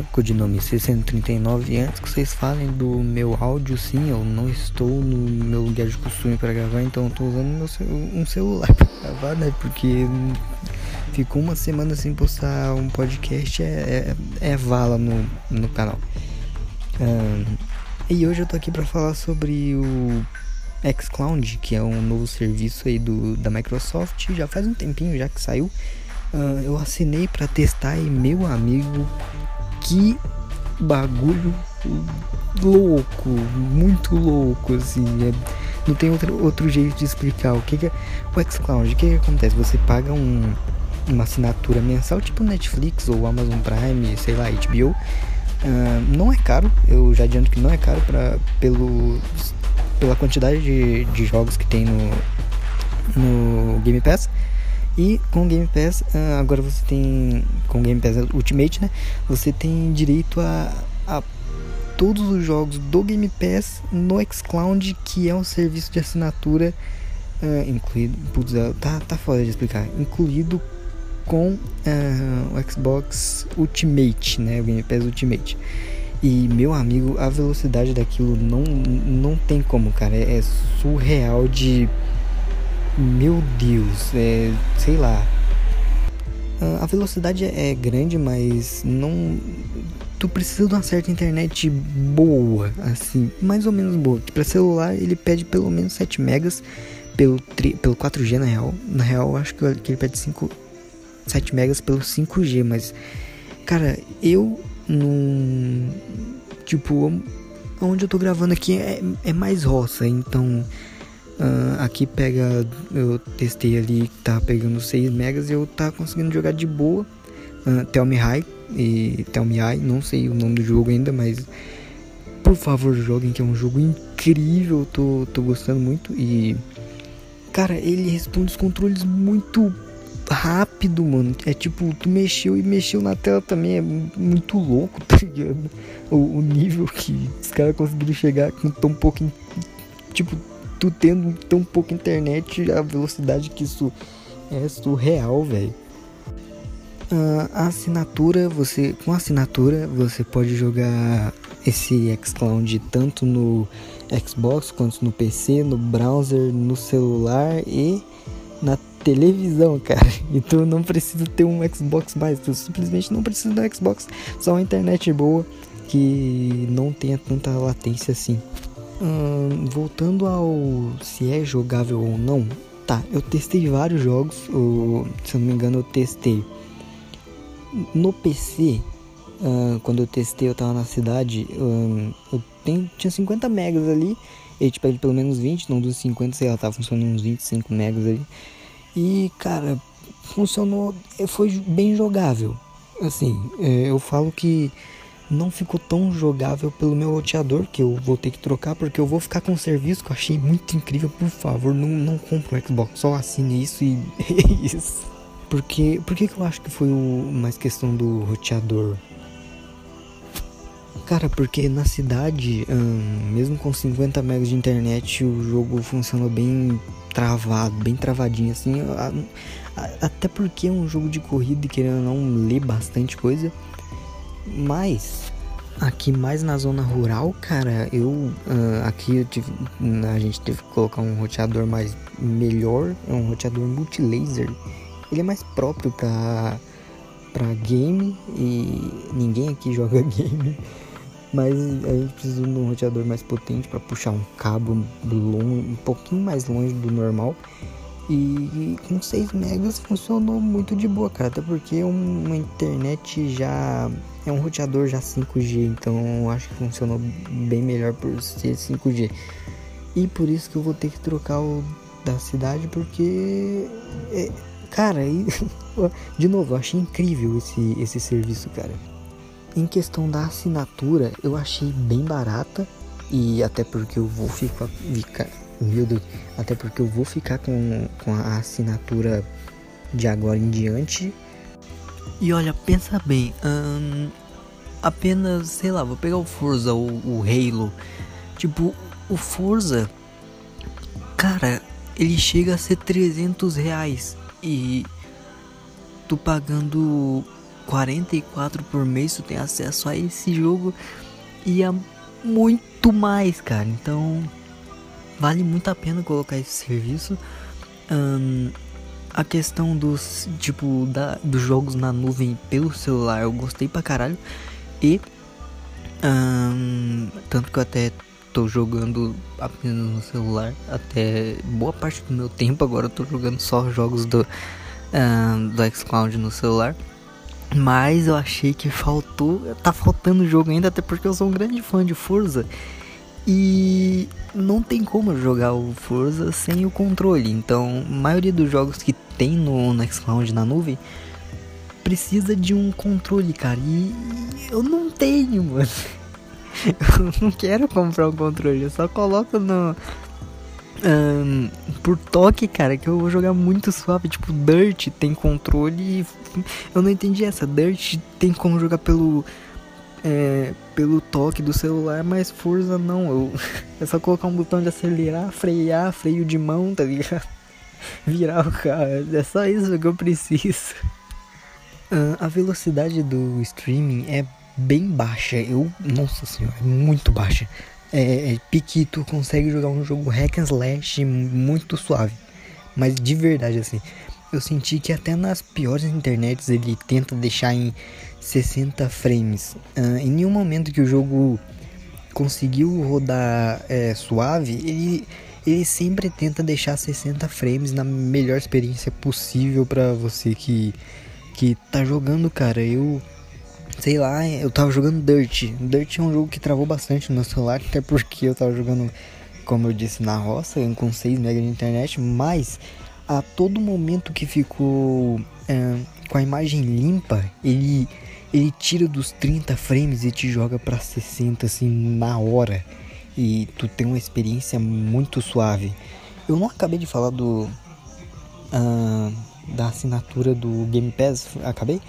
Rian, codinome 639 e antes que vocês falem do meu áudio, sim, eu não estou no meu lugar de costume para gravar, então tô usando um celular para gravar, né? Porque ficou uma semana sem postar um podcast, é, é, é vala no, no canal. Um, e hoje eu tô aqui para falar sobre o xCloud, que é um novo serviço aí do, da Microsoft, já faz um tempinho já que saiu. Uh, eu assinei para testar e meu amigo, que bagulho louco, muito louco, assim. É, não tem outro, outro jeito de explicar o que, que é o xCloud. O que, que acontece? Você paga um, uma assinatura mensal, tipo Netflix ou Amazon Prime, sei lá, HBO. Uh, ah, não é caro, eu já adianto que não é caro pra, pelo, pela quantidade de, de jogos que tem no, no Game Pass. E com o Game Pass, ah, agora você tem. Com o Game Pass Ultimate, né? Você tem direito a, a todos os jogos do Game Pass no Xcloud, que é um serviço de assinatura uh, incluído. Putz, é, tá, tá foda de explicar. Incluído com uh, o Xbox Ultimate, né? O Game Pass Ultimate. E meu amigo, a velocidade daquilo não, não tem como, cara. É surreal de meu Deus, é, sei lá. A velocidade é grande, mas não. Tu precisa de uma certa internet boa, assim, mais ou menos boa. Para celular ele pede pelo menos 7 megas pelo, tri, pelo 4G na real. Na real, acho que ele pede 5, 7 megas pelo 5G, mas cara, eu não. Tipo, onde eu tô gravando aqui é, é mais roça, então Uh, aqui pega, eu testei ali, tá pegando 6 megas e eu tá conseguindo jogar de boa. Uh, Tell Me High e Tell Me High, não sei o nome do jogo ainda, mas por favor joguem que é um jogo incrível, tô, tô gostando muito e cara, ele responde os controles muito rápido, mano. É tipo, tu mexeu e mexeu na tela também, é muito louco, tá ligado? O, o nível que os caras conseguiram chegar com tão pouco, tipo, tu tendo tão pouca internet, a velocidade que isso é surreal, velho. Uh, a assinatura, você com assinatura você pode jogar esse xCloud tanto no Xbox quanto no PC, no browser, no celular e na televisão, cara. E tu não precisa ter um Xbox mais, tu simplesmente não precisa do Xbox, só uma internet boa que não tenha tanta latência assim. Voltando ao se é jogável ou não, tá, eu testei vários jogos, ou, se eu não me engano eu testei no PC, quando eu testei eu tava na cidade, eu tenho, tinha 50 megas ali, ele te pede pelo menos 20, não dos 50, sei lá, tava funcionando uns 25 megas ali, e cara, funcionou, foi bem jogável, assim, é, eu falo que não ficou tão jogável pelo meu roteador, que eu vou ter que trocar, porque eu vou ficar com um serviço que eu achei muito incrível. Por favor, não, não compre um Xbox, só assine isso e é isso. Porque, por que eu acho que foi o, mais questão do roteador? Cara, porque na cidade, hum, mesmo com 50 megas de internet, o jogo funcionou bem travado, bem travadinho assim. A, a, até porque é um jogo de corrida e querendo não ler bastante coisa. Mas aqui mais na zona rural, cara, eu uh, aqui eu tive, a gente teve que colocar um roteador mais melhor, é um roteador multilaser. Ele é mais próprio para para game e ninguém aqui joga game. Mas a gente precisa de um roteador mais potente para puxar um cabo longe, um pouquinho mais longe do normal. E com 6 megas funcionou muito de boa, cara. Até porque uma internet já é um roteador já 5G, então acho que funcionou bem melhor por ser 5G. E por isso que eu vou ter que trocar o da cidade, porque. É, cara, de novo, eu achei incrível esse, esse serviço, cara. Em questão da assinatura, eu achei bem barata. E até porque eu vou ficar, ficar até porque eu vou ficar com, com a assinatura de agora em diante. E olha, pensa bem, hum, apenas, sei lá, vou pegar o Forza, o, o Halo. Tipo, o Forza, cara, ele chega a ser 300 reais. E tu pagando 44 por mês tu tem acesso a esse jogo e a muito mais, cara. Então vale muito a pena colocar esse serviço. Um, a questão dos tipo da, dos jogos na nuvem pelo celular eu gostei pra caralho. E um, tanto que eu até tô jogando apenas no celular até boa parte do meu tempo. Agora eu tô jogando só jogos do um, do xCloud no celular. Mas eu achei que faltou tá faltando jogo ainda até porque eu sou um grande fã de Forza e não tem como jogar o Forza sem o controle. Então, a maioria dos jogos que tem no Nextcloud na nuvem precisa de um controle, cara. E eu não tenho, mano. Eu não quero comprar um controle, eu só coloco no. Um, por toque, cara, que eu vou jogar muito suave. Tipo, Dirt tem controle. Eu não entendi essa. Dirt tem como jogar pelo é, pelo toque do celular, mas Forza não. Eu, é só colocar um botão de acelerar, frear, freio de mão, tá ligado? Virar o carro. É só isso que eu preciso. Uh, a velocidade do streaming é bem baixa. Eu, nossa senhora, é muito baixa. É, é piquito, consegue jogar um jogo hack and slash muito suave. Mas de verdade, assim, eu senti que até nas piores internets ele tenta deixar em 60 frames. Uh, em nenhum momento que o jogo conseguiu rodar é, suave, ele, ele sempre tenta deixar 60 frames na melhor experiência possível para você que, que tá jogando, cara. Eu sei lá, eu tava jogando Dirt. Dirt é um jogo que travou bastante no meu celular, até porque eu tava jogando, como eu disse, na roça, com 6 MB de internet, mas a todo momento que ficou é, com a imagem limpa, ele ele tira dos 30 frames e te joga para 60 assim na hora. E tu tem uma experiência muito suave. Eu não acabei de falar do uh, da assinatura do Game Pass, acabei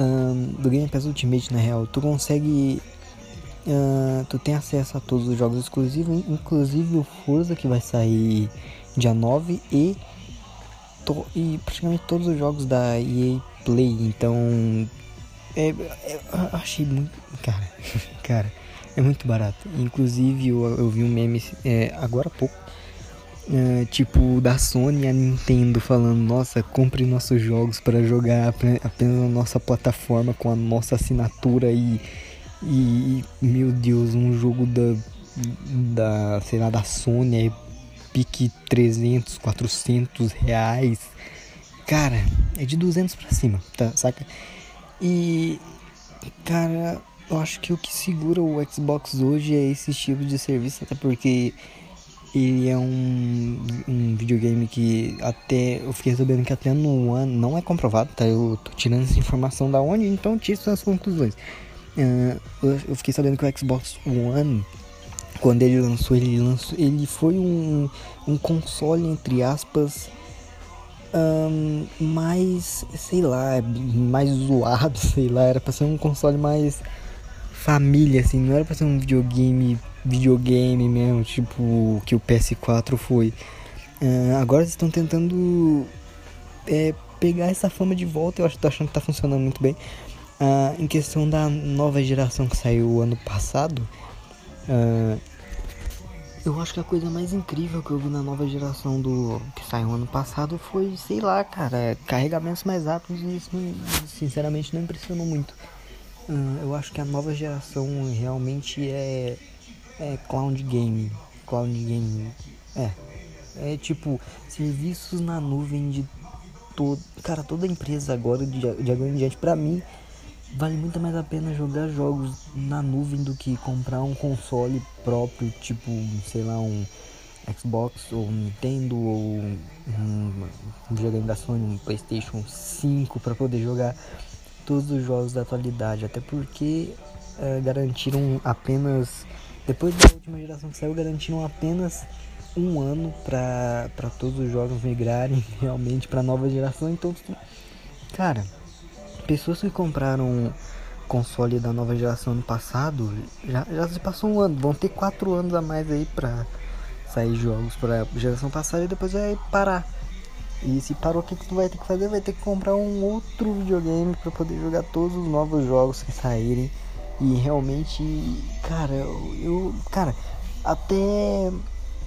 uh, do Game Pass Ultimate na real. Tu consegue uh, tu tem acesso a todos os jogos exclusivos, inclusive o Forza que vai sair dia 9 e e praticamente todos os jogos da EA Play. Então é, é, achei muito. Cara, cara, é muito barato. Inclusive, eu, eu vi um meme é, agora há pouco. É, tipo, da Sony e a Nintendo falando: Nossa, compre nossos jogos para jogar apenas na nossa plataforma com a nossa assinatura. E, e meu Deus, um jogo da, da sei lá, da Sony pique 300, 400 reais. Cara, é de 200 pra cima, tá? Saca? E, cara, eu acho que o que segura o Xbox hoje é esse tipo de serviço, até porque ele é um, um videogame que até eu fiquei sabendo que até no One não é comprovado, tá? Eu tô tirando essa informação da onde, então tiro suas conclusões. Uh, eu, eu fiquei sabendo que o Xbox One quando ele lançou, ele lançou, ele foi um, um console entre aspas um, mais, sei lá, mais zoado, sei lá, era pra ser um console mais família, assim, não era pra ser um videogame, videogame mesmo, tipo que o PS4 foi. Uh, agora eles estão tentando é, pegar essa fama de volta, eu acho, tô achando que tá funcionando muito bem. Uh, em questão da nova geração que saiu ano passado, uh, eu acho que a coisa mais incrível que eu vi na nova geração do que saiu ano passado foi, sei lá, cara, carregamentos mais rápidos e isso sinceramente não impressionou muito. Uh, eu acho que a nova geração realmente é, é cloud game. Cloud game. É. É tipo, serviços na nuvem de todo. Cara, toda empresa agora, de, de agora em diante, pra mim, vale muito mais a pena jogar jogos na nuvem do que comprar um console próprio, tipo, sei lá, um Xbox ou um Nintendo ou um, um da Sony, um PlayStation 5 para poder jogar todos os jogos da atualidade, até porque é, garantiram apenas depois da última geração que saiu, garantiram apenas um ano para todos os jogos migrarem realmente para nova geração. Então, cara, pessoas que compraram console da nova geração no passado já, já se passou um ano, vão ter quatro anos a mais aí pra sair jogos pra geração passada e depois vai parar. E se parou, o que, que tu vai ter que fazer? Vai ter que comprar um outro videogame para poder jogar todos os novos jogos que saírem. E realmente, cara, eu. Cara, até.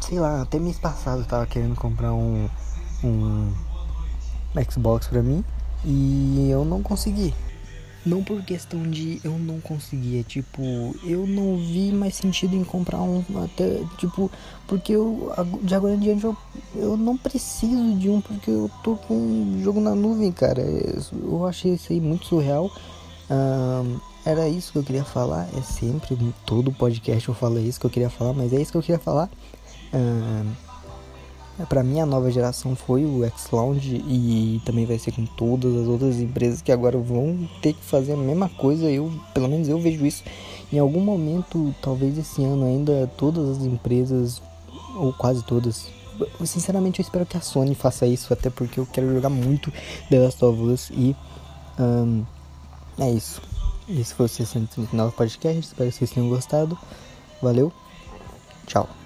Sei lá, até mês passado eu tava querendo comprar um. Um Xbox pra mim. E eu não consegui. Não por questão de eu não conseguir, é tipo, eu não vi mais sentido em comprar um até, tipo, porque eu de agora em diante eu, eu não preciso de um porque eu tô com um jogo na nuvem, cara. Eu achei isso aí muito surreal. era isso que eu queria falar, é sempre, todo podcast eu falo isso que eu queria falar, mas é isso que eu queria falar. É, para mim a nova geração foi o X-Lounge e também vai ser com todas as outras empresas que agora vão ter que fazer a mesma coisa. Eu, pelo menos eu vejo isso. Em algum momento, talvez esse ano ainda todas as empresas ou quase todas. Sinceramente, eu espero que a Sony faça isso, até porque eu quero jogar muito The Last of Us e um, é isso. Esse foi o 639 podcast. Espero que vocês tenham gostado. Valeu, tchau.